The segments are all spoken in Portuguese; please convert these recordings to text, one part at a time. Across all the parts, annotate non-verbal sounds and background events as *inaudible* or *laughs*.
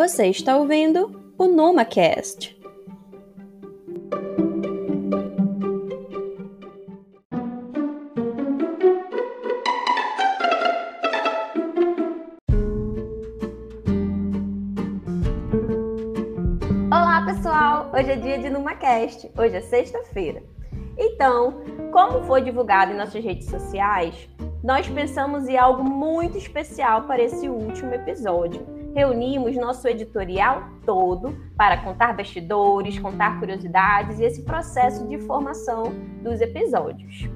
Você está ouvindo o NumaCast. Olá, pessoal! Hoje é dia de NumaCast. Hoje é sexta-feira. Então, como foi divulgado em nossas redes sociais, nós pensamos em algo muito especial para esse último episódio. Reunimos nosso editorial todo para contar bastidores, contar curiosidades e esse processo de formação dos episódios.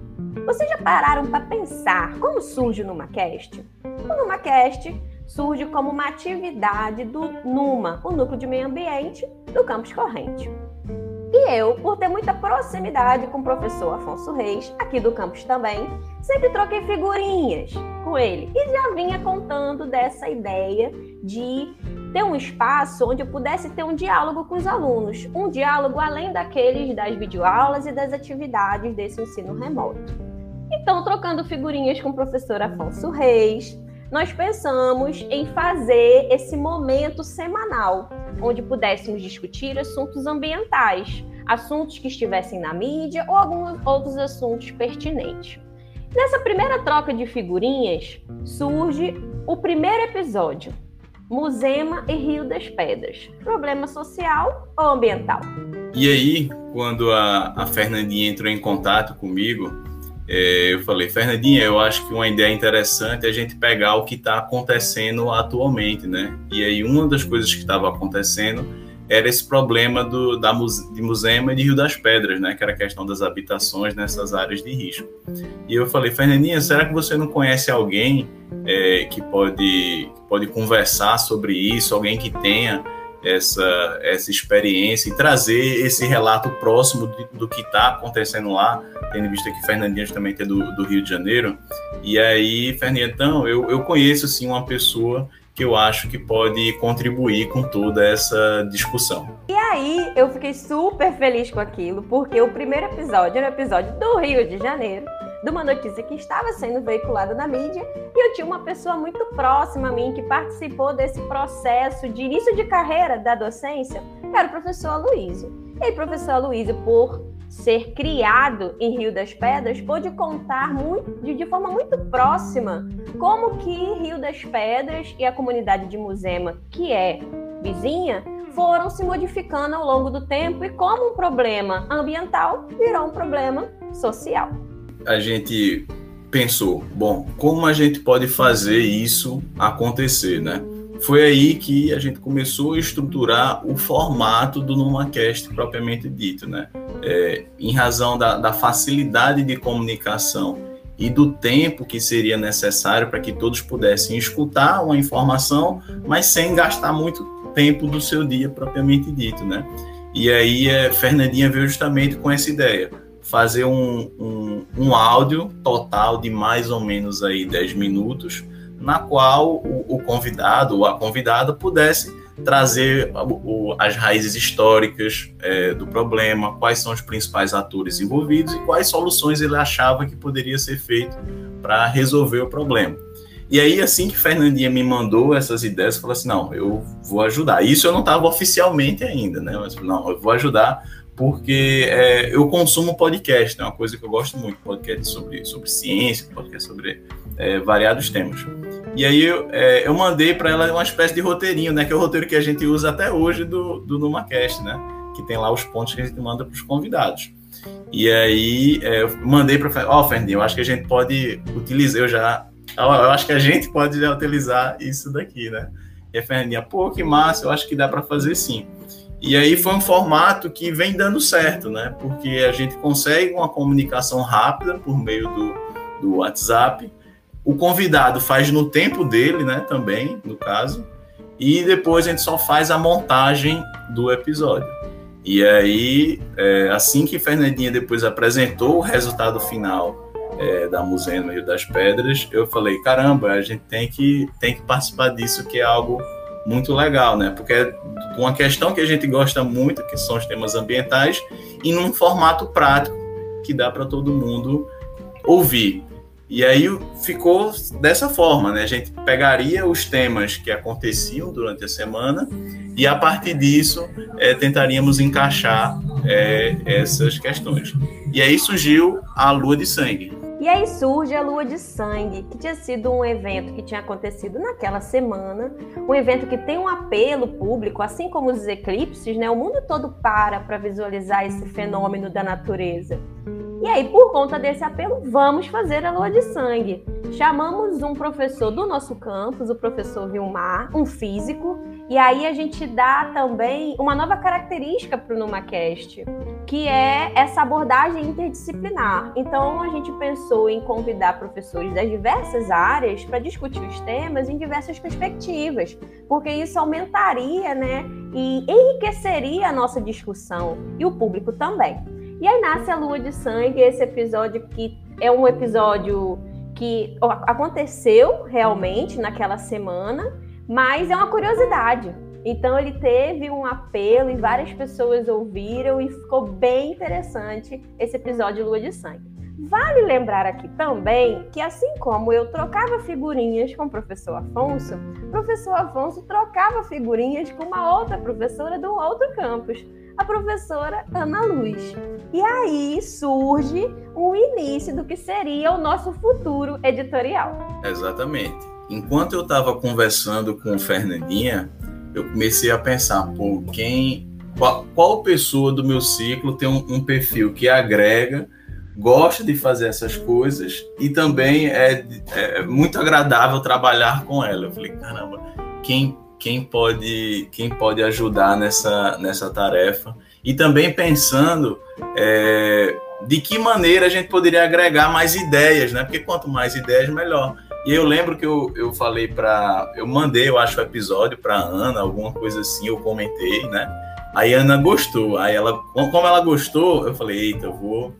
Vocês já pararam para pensar como surge o NumaCast? O NumaCast surge como uma atividade do NUMA, o Núcleo de Meio Ambiente do Campus Corrente. E eu, por ter muita proximidade com o professor Afonso Reis, aqui do campus também, sempre troquei figurinhas com ele e já vinha contando dessa ideia de ter um espaço onde eu pudesse ter um diálogo com os alunos, um diálogo além daqueles das videoaulas e das atividades desse ensino remoto. Então, trocando figurinhas com o professor Afonso Reis, nós pensamos em fazer esse momento semanal, onde pudéssemos discutir assuntos ambientais, assuntos que estivessem na mídia ou alguns outros assuntos pertinentes. Nessa primeira troca de figurinhas surge o primeiro episódio, Musema e Rio das Pedras, problema social ou ambiental. E aí, quando a, a Fernandinha entrou em contato comigo, é, eu falei, Fernandinha, eu acho que uma ideia interessante é a gente pegar o que está acontecendo atualmente, né? E aí uma das coisas que estava acontecendo era esse problema do, da, de Musema e de Rio das Pedras, né? Que era a questão das habitações nessas áreas de risco. E eu falei, Fernandinha, será que você não conhece alguém é, que pode, pode conversar sobre isso, alguém que tenha essa, essa experiência e trazer esse relato próximo de, do que está acontecendo lá, tendo visto que Fernandinha também é do, do Rio de Janeiro. E aí, Fernandinha, então, eu, eu conheço assim, uma pessoa que eu acho que pode contribuir com toda essa discussão. E aí, eu fiquei super feliz com aquilo, porque o primeiro episódio era o episódio do Rio de Janeiro de uma notícia que estava sendo veiculada na mídia e eu tinha uma pessoa muito próxima a mim que participou desse processo de início de carreira da docência, que era o professor Aloysio. E aí, professor Aloysio, por ser criado em Rio das Pedras, pôde contar muito, de, forma muito próxima como que Rio das Pedras e a comunidade de Musema, que é vizinha, foram se modificando ao longo do tempo e como um problema ambiental virou um problema social a gente pensou, bom, como a gente pode fazer isso acontecer, né? Foi aí que a gente começou a estruturar o formato do NumaCast propriamente dito, né? É, em razão da, da facilidade de comunicação e do tempo que seria necessário para que todos pudessem escutar uma informação, mas sem gastar muito tempo do seu dia propriamente dito, né? E aí, é, Fernandinha veio justamente com essa ideia fazer um, um, um, áudio total de mais ou menos aí 10 minutos, na qual o, o convidado ou a convidada pudesse trazer as raízes históricas é, do problema, quais são os principais atores envolvidos e quais soluções ele achava que poderia ser feito para resolver o problema. E aí, assim que Fernandinha me mandou essas ideias, falei assim: não, eu vou ajudar. Isso eu não estava oficialmente ainda, né? Mas não, eu vou ajudar porque é, eu consumo podcast, é né? uma coisa que eu gosto muito, podcast sobre, sobre ciência, podcast sobre é, variados temas. E aí eu, é, eu mandei para ela uma espécie de roteirinho, né, que é o roteiro que a gente usa até hoje do, do NumaCast, né, que tem lá os pontos que a gente manda para os convidados. E aí é, eu mandei para ó, oh, Fernandinho, eu acho que a gente pode utilizar, eu já, eu acho que a gente pode já utilizar isso daqui, né? E a Fernandinha, pô, que massa, eu acho que dá para fazer sim. E aí foi um formato que vem dando certo, né? Porque a gente consegue uma comunicação rápida por meio do, do WhatsApp. O convidado faz no tempo dele, né? Também, no caso. E depois a gente só faz a montagem do episódio. E aí, é, assim que Fernandinha depois apresentou o resultado final é, da Museu no Rio das Pedras, eu falei, caramba, a gente tem que, tem que participar disso, que é algo muito legal, né? Porque é uma questão que a gente gosta muito, que são os temas ambientais, e num formato prático que dá para todo mundo ouvir. E aí ficou dessa forma, né? A gente pegaria os temas que aconteciam durante a semana e a partir disso é, tentaríamos encaixar é, essas questões. E aí surgiu a Lua de Sangue. E aí surge a Lua de Sangue, que tinha sido um evento que tinha acontecido naquela semana, um evento que tem um apelo público, assim como os eclipses, né? O mundo todo para para visualizar esse fenômeno da natureza. E aí, por conta desse apelo, vamos fazer a lua de sangue. Chamamos um professor do nosso campus, o professor Vilmar, um físico, e aí a gente dá também uma nova característica para o NumaCast, que é essa abordagem interdisciplinar. Então, a gente pensou em convidar professores das diversas áreas para discutir os temas em diversas perspectivas, porque isso aumentaria né, e enriqueceria a nossa discussão e o público também. E aí nasce a Lua de Sangue, esse episódio que é um episódio que aconteceu realmente naquela semana, mas é uma curiosidade. Então ele teve um apelo e várias pessoas ouviram e ficou bem interessante esse episódio Lua de Sangue. Vale lembrar aqui também que, assim como eu trocava figurinhas com o professor Afonso, o professor Afonso trocava figurinhas com uma outra professora do outro campus a professora Ana Luz. E aí surge o início do que seria o nosso futuro editorial. Exatamente. Enquanto eu estava conversando com Fernandinha, eu comecei a pensar, pô, quem, qual, qual pessoa do meu ciclo tem um, um perfil que agrega, gosta de fazer essas coisas e também é, é muito agradável trabalhar com ela. Eu falei, caramba, quem quem pode, quem pode ajudar nessa, nessa tarefa. E também pensando é, de que maneira a gente poderia agregar mais ideias, né? Porque quanto mais ideias, melhor. E eu lembro que eu, eu falei para. Eu mandei, eu acho, o episódio para Ana, alguma coisa assim, eu comentei, né? Aí a Ana gostou. Aí ela, como ela gostou, eu falei, eita, eu vou.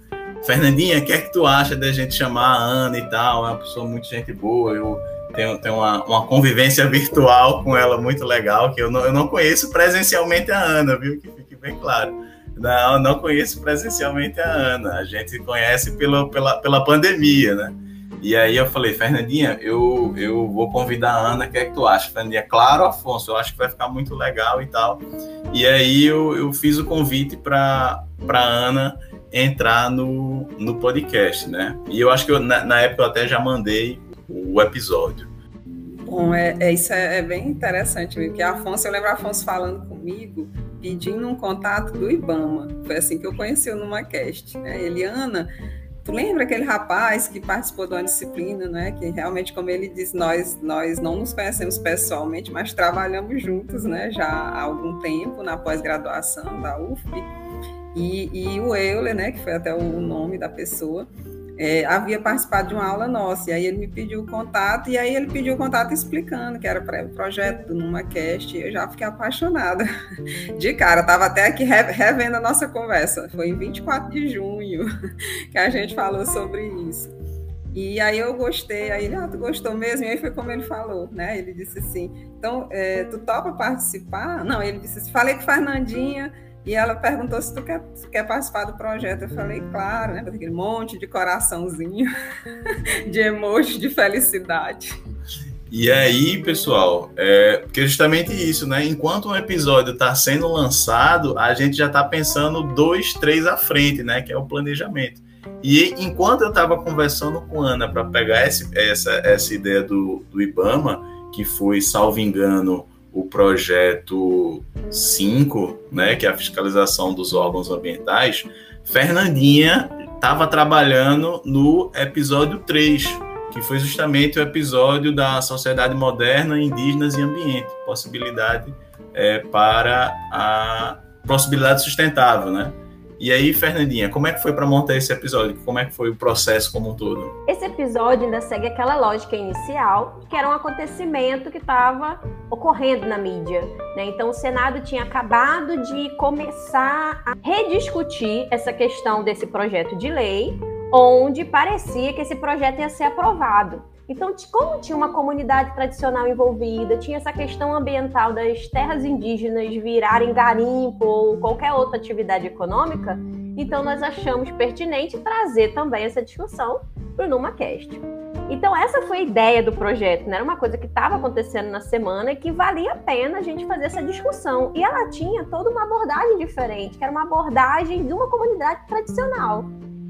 Fernandinha, o que é que tu acha da gente chamar a Ana e tal? É uma pessoa muito gente boa. Eu, tenho, tenho uma, uma convivência virtual com ela muito legal, que eu não, eu não conheço presencialmente a Ana, viu? Que fique bem claro. Não, não conheço presencialmente a Ana. A gente conhece pela, pela, pela pandemia, né? E aí eu falei, Fernandinha, eu, eu vou convidar a Ana, o que é que tu acha? Fernandinha, claro, Afonso, eu acho que vai ficar muito legal e tal. E aí eu, eu fiz o convite para Ana entrar no, no podcast, né? E eu acho que eu, na, na época eu até já mandei o episódio. Bom, é, é isso é, é, bem interessante, porque Afonso, eu lembro Afonso falando comigo, pedindo um contato do Ibama. Foi assim que eu conheci o NumaCast. Né? Eliana, tu lembra aquele rapaz que participou de uma disciplina, né? Que realmente, como ele diz, nós, nós não nos conhecemos pessoalmente, mas trabalhamos juntos, né? Já há algum tempo na pós-graduação da UFP. E, e o Euler, né? Que foi até o nome da pessoa é, havia participado de uma aula nossa, e aí ele me pediu o contato, e aí ele pediu o contato explicando que era para o projeto do NumaCast, eu já fiquei apaixonada. *laughs* De cara, estava até aqui revendo a nossa conversa, foi em 24 de junho *laughs* que a gente falou sobre isso. E aí eu gostei, aí ele, ah, tu gostou mesmo? E aí foi como ele falou, né? Ele disse assim, então, é, tu topa participar? Não, ele disse assim, falei com Fernandinha, e ela perguntou se tu quer, se quer participar do projeto. Eu falei, claro, né? Aquele monte de coraçãozinho, *laughs* de emoji de felicidade. E aí, pessoal, é, porque justamente isso, né? Enquanto um episódio está sendo lançado, a gente já está pensando dois, três à frente, né? Que é o planejamento. E enquanto eu estava conversando com Ana para pegar esse, essa, essa ideia do, do IBAMA, que foi, salvo engano, o projeto 5, né, que é a fiscalização dos órgãos ambientais, Fernandinha estava trabalhando no episódio 3, que foi justamente o episódio da Sociedade Moderna, Indígenas e Ambiente, possibilidade é, para a possibilidade sustentável, né? E aí, Fernandinha, como é que foi para montar esse episódio? Como é que foi o processo como um todo? Esse episódio ainda segue aquela lógica inicial, que era um acontecimento que estava ocorrendo na mídia. Né? Então, o Senado tinha acabado de começar a rediscutir essa questão desse projeto de lei, onde parecia que esse projeto ia ser aprovado. Então, como tinha uma comunidade tradicional envolvida, tinha essa questão ambiental das terras indígenas virarem garimpo ou qualquer outra atividade econômica, então nós achamos pertinente trazer também essa discussão para o NumaCast. Então, essa foi a ideia do projeto, né? Era uma coisa que estava acontecendo na semana e que valia a pena a gente fazer essa discussão. E ela tinha toda uma abordagem diferente, que era uma abordagem de uma comunidade tradicional.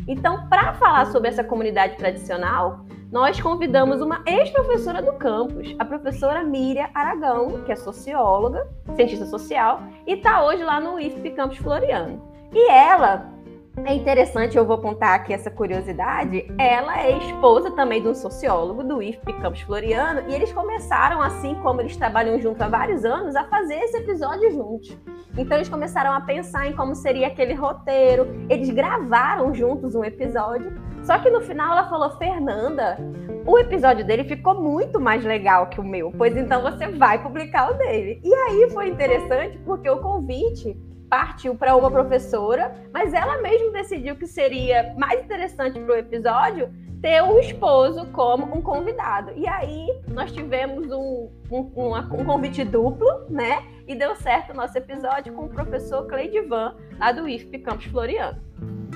Então, para falar sobre essa comunidade tradicional, nós convidamos uma ex-professora do campus, a professora Miriam Aragão, que é socióloga, cientista social, e está hoje lá no IFP Campus Floriano. E ela é interessante, eu vou contar aqui essa curiosidade. Ela é esposa também de um sociólogo do IFP Campus Floriano e eles começaram, assim como eles trabalham junto há vários anos, a fazer esse episódio juntos. Então eles começaram a pensar em como seria aquele roteiro. Eles gravaram juntos um episódio. Só que no final ela falou: Fernanda, o episódio dele ficou muito mais legal que o meu, pois então você vai publicar o dele. E aí foi interessante porque o convite partiu para uma professora, mas ela mesma decidiu que seria mais interessante para o episódio ter o esposo como um convidado. E aí nós tivemos um, um, um, um convite duplo, né? E deu certo o nosso episódio com o professor Cleidivan, lá do IFP Campus Floriano.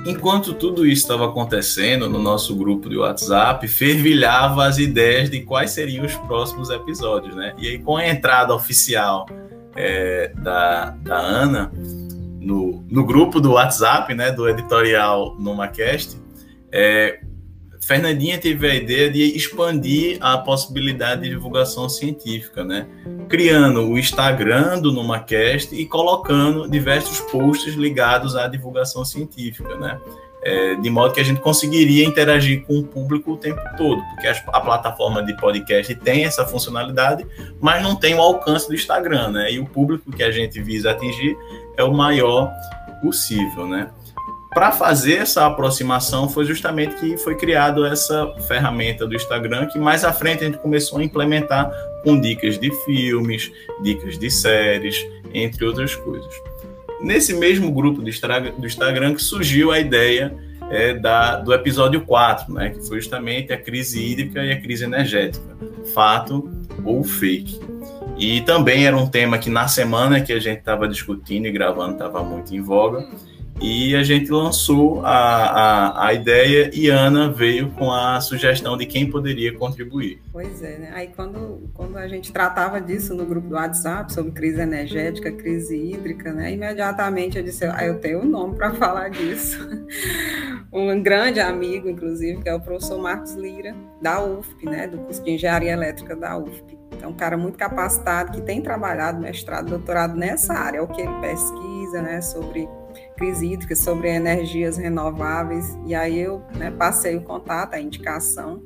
Enquanto tudo isso estava acontecendo no nosso grupo de WhatsApp, fervilhava as ideias de quais seriam os próximos episódios, né? E aí, com a entrada oficial é, da, da Ana, no, grupo do WhatsApp, né, do editorial NumaCast, é, Fernandinha teve a ideia de expandir a possibilidade de divulgação científica, né? Criando o Instagram do NumaCast e colocando diversos posts ligados à divulgação científica, né? É, de modo que a gente conseguiria interagir com o público o tempo todo, porque a, plataforma de podcast tem essa funcionalidade, mas não tem o alcance do Instagram, né? E o público que a gente visa atingir é o maior possível, né? Para fazer essa aproximação foi justamente que foi criado essa ferramenta do Instagram que mais à frente a gente começou a implementar com dicas de filmes, dicas de séries, entre outras coisas. Nesse mesmo grupo do Instagram que surgiu a ideia é, da, do episódio 4, né, que foi justamente a crise hídrica e a crise energética, fato ou fake. E também era um tema que na semana que a gente estava discutindo e gravando estava muito em voga. E a gente lançou a, a, a ideia e Ana veio com a sugestão de quem poderia contribuir. Pois é, né? Aí quando, quando a gente tratava disso no grupo do WhatsApp, sobre crise energética, crise hídrica, né? Imediatamente eu disse, ah, eu tenho um nome para falar disso. *laughs* um grande amigo, inclusive, que é o professor Marcos Lira, da UFP, né? Do curso de Engenharia Elétrica da UFP. É um cara muito capacitado, que tem trabalhado, mestrado, doutorado nessa área, é o que ele pesquisa, né? Sobre crise hídrica, sobre energias renováveis. E aí eu né, passei o contato, a indicação,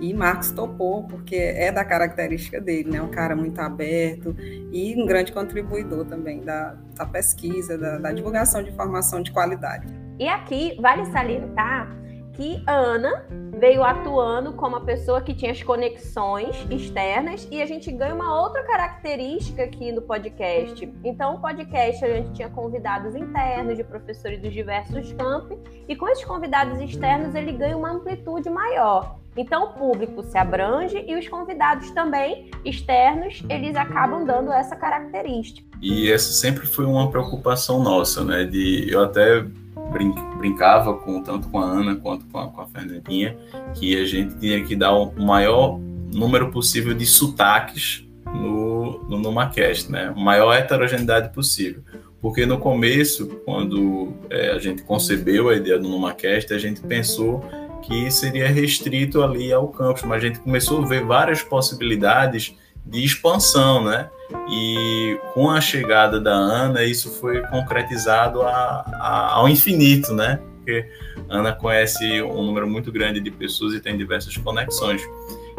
e Marcos topou, porque é da característica dele, né? Um cara muito aberto e um grande contribuidor também da, da pesquisa, da, da divulgação de informação de qualidade. E aqui vale salientar que Ana veio atuando como a pessoa que tinha as conexões externas e a gente ganha uma outra característica aqui no podcast. Então, o podcast a gente tinha convidados internos de professores dos diversos campos e com esses convidados externos ele ganha uma amplitude maior. Então, o público se abrange e os convidados também externos, eles acabam dando essa característica. E essa sempre foi uma preocupação nossa, né? De eu até brin brincava com tanto com a Ana quanto com a, com a Fernandinha que a gente tinha que dar o maior número possível de sotaques no, no NumaCast, né? Maior heterogeneidade possível. Porque no começo, quando é, a gente concebeu a ideia do NumaCast, a gente pensou que seria restrito ali ao campus, mas a gente começou a ver várias possibilidades de expansão, né? E com a chegada da Ana, isso foi concretizado a, a, ao infinito, né? Porque Ana conhece um número muito grande de pessoas e tem diversas conexões.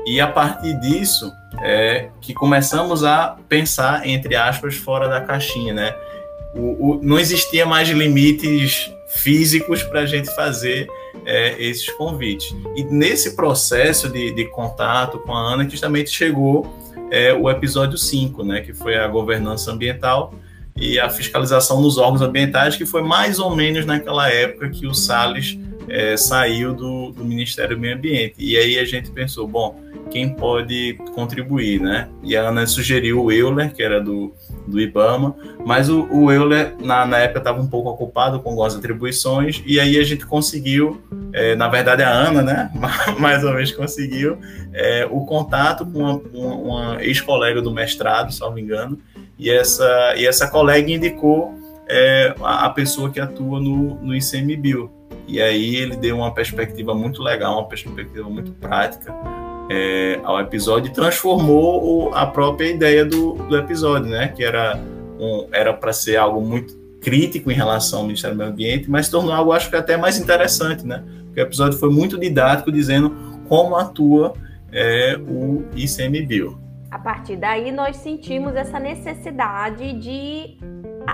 E a partir disso é que começamos a pensar, entre aspas, fora da caixinha, né? O, o, não existia mais limites físicos para a gente fazer é, esses convites. E nesse processo de, de contato com a Ana, justamente chegou é o episódio 5, né, que foi a governança ambiental e a fiscalização nos órgãos ambientais, que foi mais ou menos naquela época que o Salles é, saiu do, do, Ministério do Meio Ambiente. E aí a gente pensou, bom, quem pode contribuir, né? E a Ana sugeriu o Euler, que era do, do IBAMA, mas o, o Euler, na, na época, estava um pouco ocupado com algumas atribuições, e aí a gente conseguiu, é, na verdade a Ana, né, *laughs* mais ou menos conseguiu, é, o contato com uma, uma, uma ex-colega do mestrado, se não me engano, e essa, e essa colega indicou é, a, a, pessoa que atua no, no ICMBio. E aí ele deu uma perspectiva muito legal, uma perspectiva muito prática é, ao episódio e transformou a própria ideia do, do episódio, né? Que era um, era para ser algo muito crítico em relação ao Ministério do Meio Ambiente, mas tornou algo, acho que até mais interessante, né? Porque o episódio foi muito didático, dizendo como atua é, o ICMBio. A partir daí, nós sentimos essa necessidade de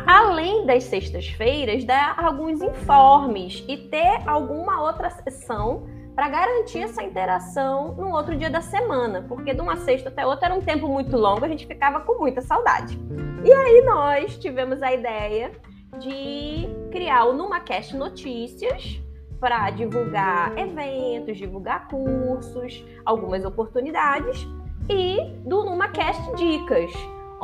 além das sextas-feiras, dar alguns informes e ter alguma outra sessão para garantir essa interação no outro dia da semana, porque de uma sexta até outra era um tempo muito longo, a gente ficava com muita saudade. E aí nós tivemos a ideia de criar o NumaCast Notícias para divulgar eventos, divulgar cursos, algumas oportunidades e do NumaCast Dicas,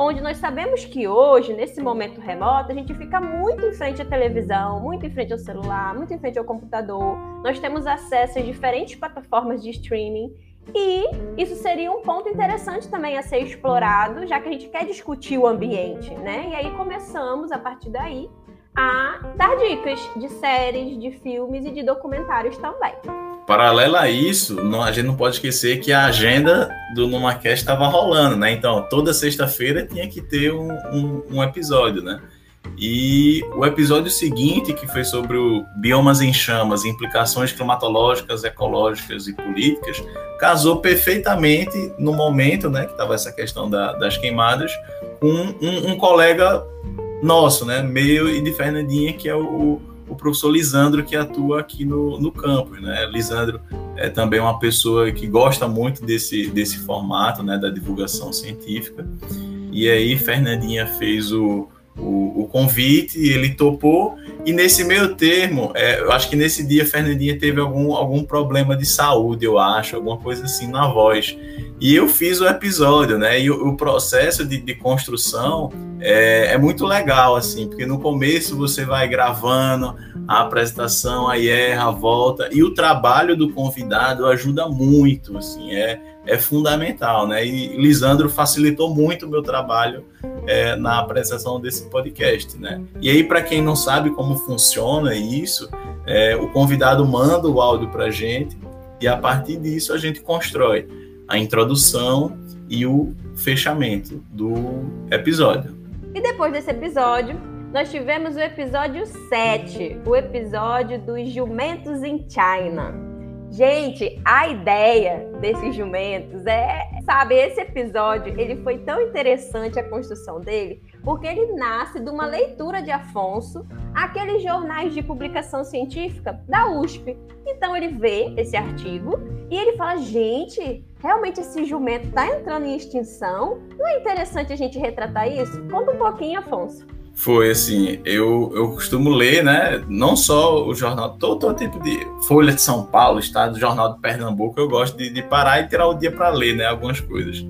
onde nós sabemos que hoje, nesse momento remoto, a gente fica muito em frente à televisão, muito em frente ao celular, muito em frente ao computador. Nós temos acesso a diferentes plataformas de streaming e isso seria um ponto interessante também a ser explorado, já que a gente quer discutir o ambiente, né? E aí começamos a partir daí a dar dicas de séries, de filmes e de documentários também. Paralelo a isso, a gente não pode esquecer que a agenda do NumaCast estava rolando, né? Então, toda sexta-feira tinha que ter um, um, um, episódio, né? E o episódio seguinte, que foi sobre o biomas em chamas, implicações climatológicas, ecológicas e políticas, casou perfeitamente no momento, né, que estava essa questão da, das queimadas, com um, um, colega nosso, né, meio e de Fernandinha, que é o, o professor Lisandro, que atua aqui no, no campus. Né? Lisandro é também uma pessoa que gosta muito desse, desse formato né, da divulgação científica. E aí, Fernandinha fez o, o, o convite, ele topou, e nesse meio termo, é, eu acho que nesse dia Fernandinha teve algum, algum problema de saúde, eu acho, alguma coisa assim na voz. E eu fiz o episódio, né? E o, o processo de, de construção é, é, muito legal, assim, porque no começo você vai gravando a apresentação, aí erra, volta, e o trabalho do convidado ajuda muito, assim, é, é fundamental, né? E Lisandro facilitou muito o meu trabalho é, na apresentação desse podcast, né? E aí, para quem não sabe como funciona isso, é, o convidado manda o áudio para gente e a partir disso a gente constrói a introdução e o fechamento do episódio. E depois desse episódio, nós tivemos o episódio 7, o episódio dos jumentos em China. Gente, a ideia desses jumentos é, sabe, esse episódio, ele foi tão interessante a construção dele, porque ele nasce de uma leitura de Afonso, aqueles jornais de publicação científica da USP. Então ele vê esse artigo e ele fala: gente, realmente esse jumento está entrando em extinção? Não é interessante a gente retratar isso? Conta um pouquinho, Afonso. Foi assim, eu, eu costumo ler, né? Não só o jornal, todo, todo tipo de Folha de São Paulo, Estado, Jornal de Pernambuco, eu gosto de, de parar e tirar o dia para ler, né? Algumas coisas.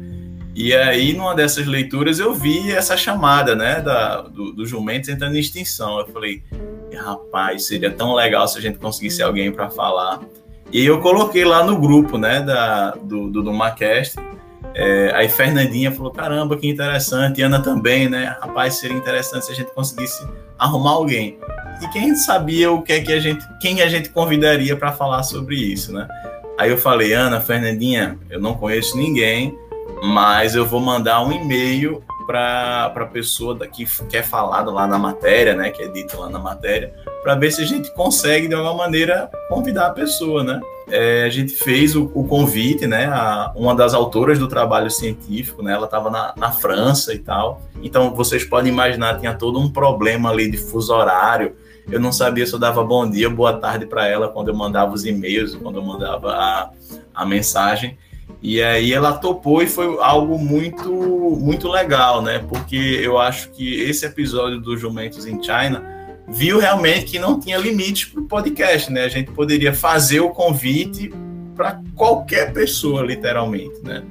E aí, numa dessas leituras, eu vi essa chamada, né? Da, do, do Jumentos entrando em extinção. Eu falei, rapaz, seria tão legal se a gente conseguisse alguém para falar. E eu coloquei lá no grupo, né? Da, do, do, do Macast é, aí Fernandinha falou: caramba, que interessante. E Ana também, né? Rapaz, seria interessante se a gente conseguisse arrumar alguém. E quem sabia o que é que a gente, quem a gente convidaria para falar sobre isso, né? Aí eu falei, Ana, Fernandinha, eu não conheço ninguém, mas eu vou mandar um e-mail para a pessoa que quer falar lá na matéria, né? Que é dito lá na matéria, para ver se a gente consegue de alguma maneira convidar a pessoa, né? É, a gente fez o, o, convite, né? A, uma das autoras do trabalho científico, né? Ela estava na, na, França e tal. Então vocês podem imaginar, tinha todo um problema ali de fuso horário. Eu não sabia se eu dava bom dia, boa tarde para ela quando eu mandava os e-mails, quando eu mandava a, a mensagem. E aí ela topou e foi algo muito muito legal, né? Porque eu acho que esse episódio do Jumentos em China viu realmente que não tinha limites para o podcast, né? A gente poderia fazer o convite para qualquer pessoa, literalmente, né?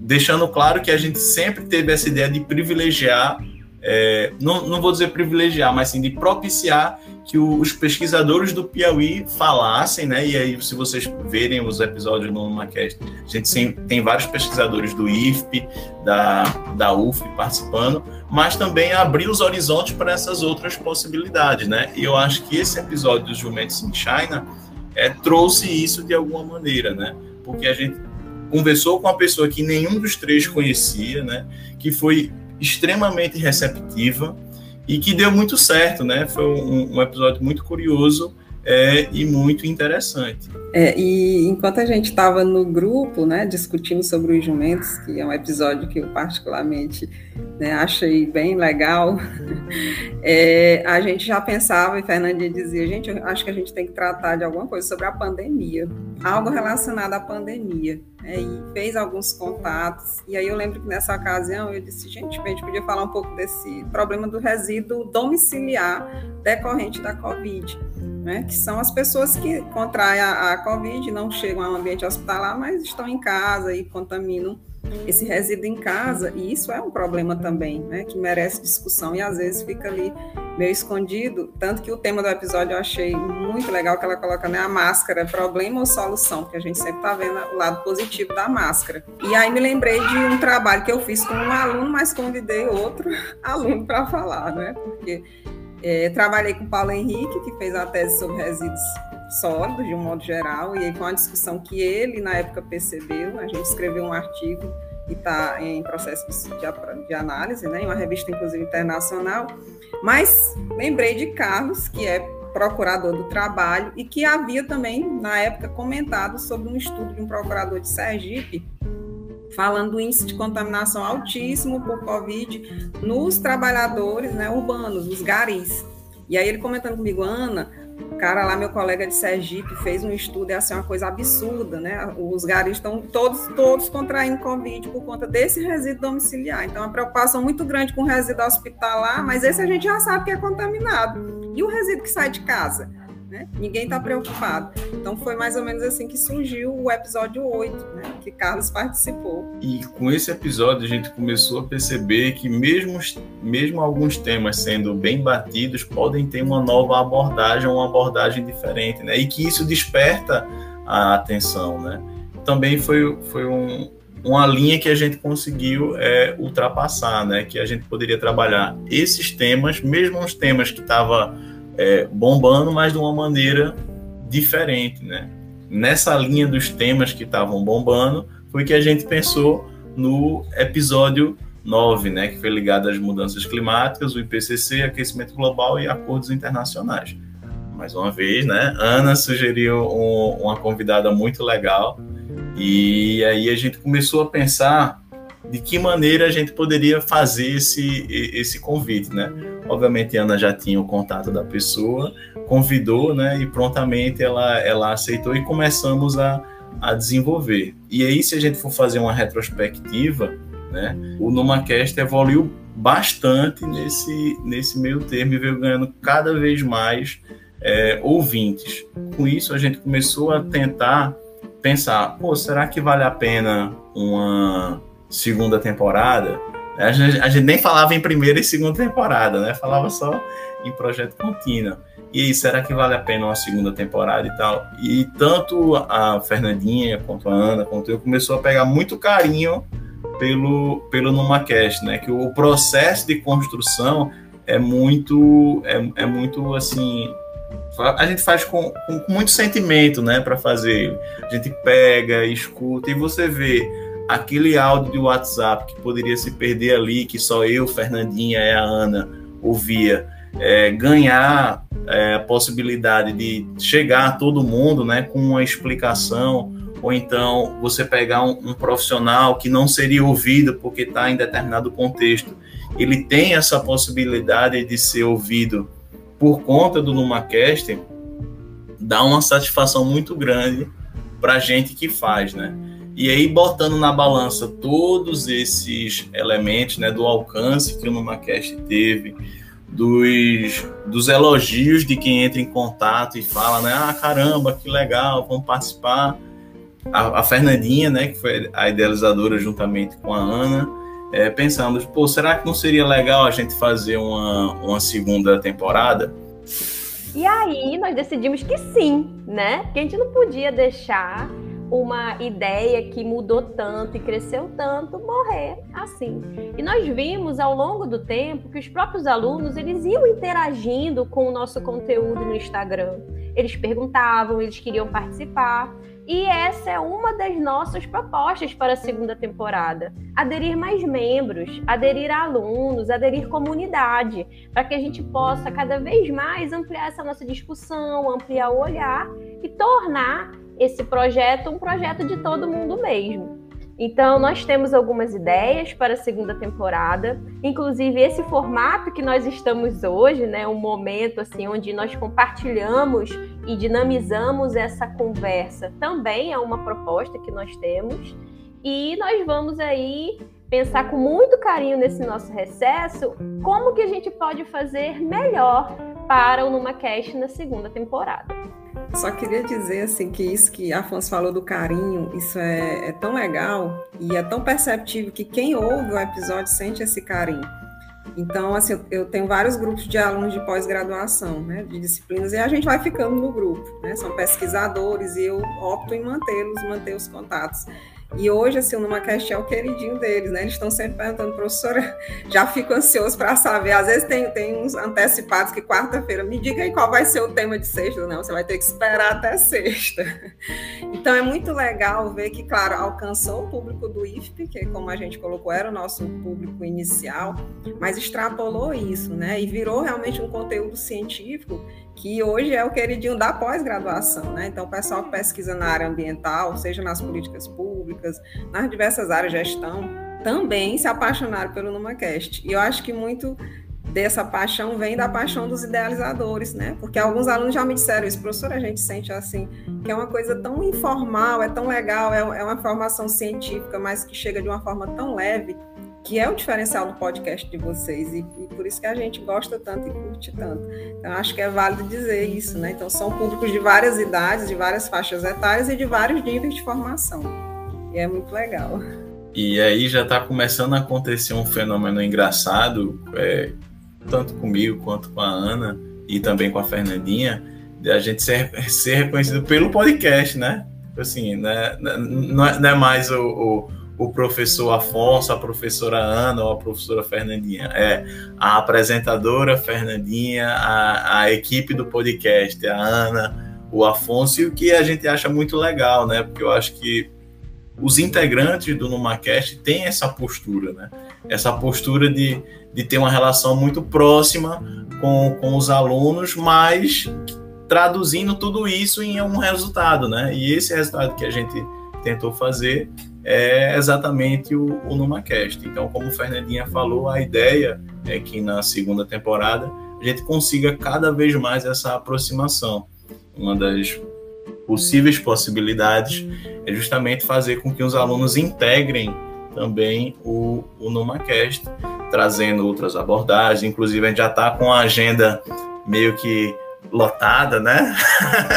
Deixando claro que a gente sempre teve essa ideia de privilegiar, é, não, não vou dizer privilegiar, mas sim de propiciar que os pesquisadores do Piauí falassem, né? E aí, se vocês verem os episódios no MaCast, a gente tem vários pesquisadores do IFP, da, da UF participando, mas também abrir os horizontes para essas outras possibilidades, né? E eu acho que esse episódio dos Jumentos in China é, trouxe isso de alguma maneira, né? Porque a gente conversou com uma pessoa que nenhum dos três conhecia, né? Que foi extremamente receptiva e que deu muito certo, né? Foi um, um episódio muito curioso é, e muito interessante. É, e enquanto a gente estava no grupo, né, discutindo sobre os jumentos, que é um episódio que eu particularmente né, achei bem legal, *laughs* é, a gente já pensava, e Fernandinha dizia, gente, acho que a gente tem que tratar de alguma coisa sobre a pandemia, algo relacionado à pandemia. Né, e fez alguns contatos, e aí eu lembro que nessa ocasião eu disse, gente, a gente podia falar um pouco desse problema do resíduo domiciliar decorrente da Covid né, que são as pessoas que contraem a, a Covid, não chegam ao ambiente hospitalar, mas estão em casa e contaminam esse resíduo em casa, e isso é um problema também, né, que merece discussão e às vezes fica ali meio escondido, tanto que o tema do episódio eu achei muito legal que ela coloca, né, a máscara, problema ou solução, porque a gente sempre está vendo o lado positivo da máscara. E aí me lembrei de um trabalho que eu fiz com um aluno, mas convidei outro *laughs* aluno para falar, né, porque é, trabalhei com Paulo Henrique, que fez a tese sobre resíduos sólidos, de um modo geral, e aí uma discussão que ele, na época, percebeu. A gente escreveu um artigo e está em processo de, de, análise, né, em uma revista, inclusive, internacional. Mas lembrei de Carlos, que é procurador do trabalho, e que havia também, na época, comentado sobre um estudo de um procurador de Sergipe, falando do índice de contaminação altíssimo por Covid nos trabalhadores né, urbanos, os garis. E aí ele comentando comigo, Ana, o cara lá, meu colega de Sergipe, fez um estudo, é assim, uma coisa absurda, né? Os garis estão todos, todos contraindo Covid por conta desse resíduo domiciliar. Então, é uma preocupação muito grande com o resíduo hospitalar, mas esse a gente já sabe que é contaminado. E o resíduo que sai de casa? Né? Ninguém está preocupado. Então foi mais ou menos assim que surgiu o episódio 8, né? Que Carlos participou. E com esse episódio a gente começou a perceber que mesmo, mesmo alguns temas sendo bem batidos, podem ter uma nova abordagem, uma abordagem diferente, né? E que isso desperta a atenção, né? Também foi, foi um, uma linha que a gente conseguiu é, ultrapassar, né? Que a gente poderia trabalhar esses temas, mesmo os temas que estavam é, bombando, mas de uma maneira diferente, né? Nessa linha dos temas que estavam bombando, foi que a gente pensou no episódio 9, né, que foi ligado às mudanças climáticas, o IPCC, aquecimento global e acordos internacionais. Mais uma vez, né, Ana sugeriu um, uma convidada muito legal e aí a gente começou a pensar de que maneira a gente poderia fazer esse, esse convite, né? Obviamente, a Ana já tinha o contato da pessoa, convidou, né? E prontamente ela, ela aceitou e começamos a, a desenvolver. E aí, se a gente for fazer uma retrospectiva, né? O NumaCast evoluiu bastante nesse, nesse meio termo e veio ganhando cada vez mais é, ouvintes. Com isso, a gente começou a tentar pensar, pô, será que vale a pena uma segunda temporada, a gente, a gente, nem falava em primeira e segunda temporada, né? Falava só em projeto contínuo. E aí, será que vale a pena uma segunda temporada e tal? E tanto a Fernandinha, quanto a Ana, quanto eu, começou a pegar muito carinho pelo, pelo NumaCast, né? Que o processo de construção é muito, é, é muito, assim... A gente faz com, com muito sentimento, né? Para fazer. A gente pega, escuta e você vê aquele áudio de WhatsApp que poderia se perder ali, que só eu, Fernandinha e a Ana ouvia, é, ganhar é, a possibilidade de chegar a todo mundo né, com uma explicação, ou então você pegar um, um profissional que não seria ouvido porque está em determinado contexto, ele tem essa possibilidade de ser ouvido por conta do NumaCast, dá uma satisfação muito grande para a gente que faz, né? E aí, botando na balança todos esses elementos né, do alcance que o NumaCast teve, dos, dos elogios de quem entra em contato e fala, né? Ah, caramba, que legal, vamos participar. A, a Fernandinha, né, que foi a idealizadora juntamente com a Ana, é, pensamos, pô, será que não seria legal a gente fazer uma, uma segunda temporada? E aí nós decidimos que sim, né? Que a gente não podia deixar uma ideia que mudou tanto e cresceu tanto morrer assim. E nós vimos ao longo do tempo que os próprios alunos eles iam interagindo com o nosso conteúdo no Instagram. Eles perguntavam, eles queriam participar. E essa é uma das nossas propostas para a segunda temporada: aderir mais membros, aderir alunos, aderir comunidade, para que a gente possa cada vez mais ampliar essa nossa discussão, ampliar o olhar e tornar esse projeto um projeto de todo mundo mesmo. Então, nós temos algumas ideias para a segunda temporada, inclusive esse formato que nós estamos hoje, né, um momento assim onde nós compartilhamos e dinamizamos essa conversa, também é uma proposta que nós temos. E nós vamos aí pensar com muito carinho nesse nosso recesso como que a gente pode fazer melhor para o NumaCast na segunda temporada. Só queria dizer assim que isso que Afonso falou do carinho, isso é, é tão legal e é tão perceptível que quem ouve o episódio sente esse carinho. Então, assim, eu tenho vários grupos de alunos de pós-graduação, né, de disciplinas, e a gente vai ficando no grupo, né, são pesquisadores e eu opto em mantê-los, manter os contatos. E hoje, assim, o NumaCast é o queridinho deles, né? Eles estão sempre perguntando, professora, já fico ansioso para saber. Às vezes tem, tem uns antecipados que quarta-feira, me diga aí qual vai ser o tema de sexta. Não, você vai ter que esperar até sexta. *laughs* Então é muito legal ver que, claro, alcançou o público do IFP, que como a gente colocou, era o nosso público inicial, mas extrapolou isso, né? E virou realmente um conteúdo científico que hoje é o queridinho da pós-graduação, né? Então, o pessoal que pesquisa na área ambiental, seja nas políticas públicas, nas diversas áreas de gestão, também se apaixonaram pelo NumaCast. E eu acho que muito dessa paixão vem da paixão dos idealizadores, né? Porque alguns alunos já me disseram isso, professor, a gente sente assim, que é uma coisa tão informal, é tão legal, é, é uma formação científica, mas que chega de uma forma tão leve que é o diferencial do podcast de vocês e, e, por isso que a gente gosta tanto e curte tanto. Então acho que é válido dizer isso, né? Então são públicos de várias idades, de várias faixas etárias e de vários níveis de formação. E é muito legal. E aí já está começando a acontecer um fenômeno engraçado, é, tanto comigo quanto com a Ana e também com a Fernandinha, de a gente ser, ser reconhecido pelo podcast, né? Assim, né? não, é, não é mais o, o o professor Afonso, a professora Ana ou a professora Fernandinha. É a apresentadora Fernandinha, a, a equipe do podcast, a Ana, o Afonso, e o que a gente acha muito legal, né? Porque eu acho que os integrantes do NumaCast têm essa postura, né? Essa postura de, de ter uma relação muito próxima com, com os alunos, mas traduzindo tudo isso em um resultado, né? E esse resultado que a gente tentou fazer é exatamente o, o NumaCast. Então, como o Fernandinha falou, a ideia é que na segunda temporada a gente consiga cada vez mais essa aproximação. Uma das possíveis possibilidades é justamente fazer com que os alunos integrem também o, o NumaCast, trazendo outras abordagens. Inclusive, a gente já está com a agenda meio que lotada, né?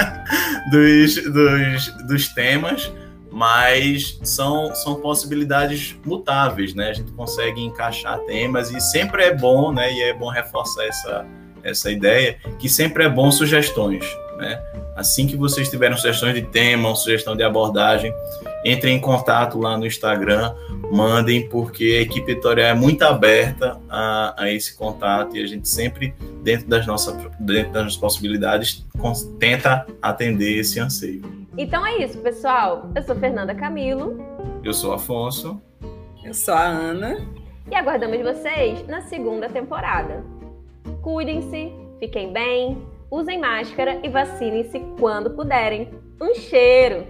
*laughs* dos, dos, dos temas mas são, são possibilidades mutáveis, né? A gente consegue encaixar temas e sempre é bom, né? E é bom reforçar essa, essa ideia, que sempre é bom sugestões, né? Assim que vocês tiverem sugestões de tema, uma sugestão de abordagem, entrem em contato lá no Instagram, mandem, porque a equipe editorial é muito aberta a, a esse contato e a gente sempre, dentro das nossas, dentro das nossas possibilidades, tenta atender esse anseio. Então é isso, pessoal. Eu sou Fernanda Camilo. Eu sou Afonso. Eu sou a Ana. E aguardamos vocês na segunda temporada. Cuidem-se, fiquem bem, usem máscara e vacinem-se quando puderem. Um cheiro!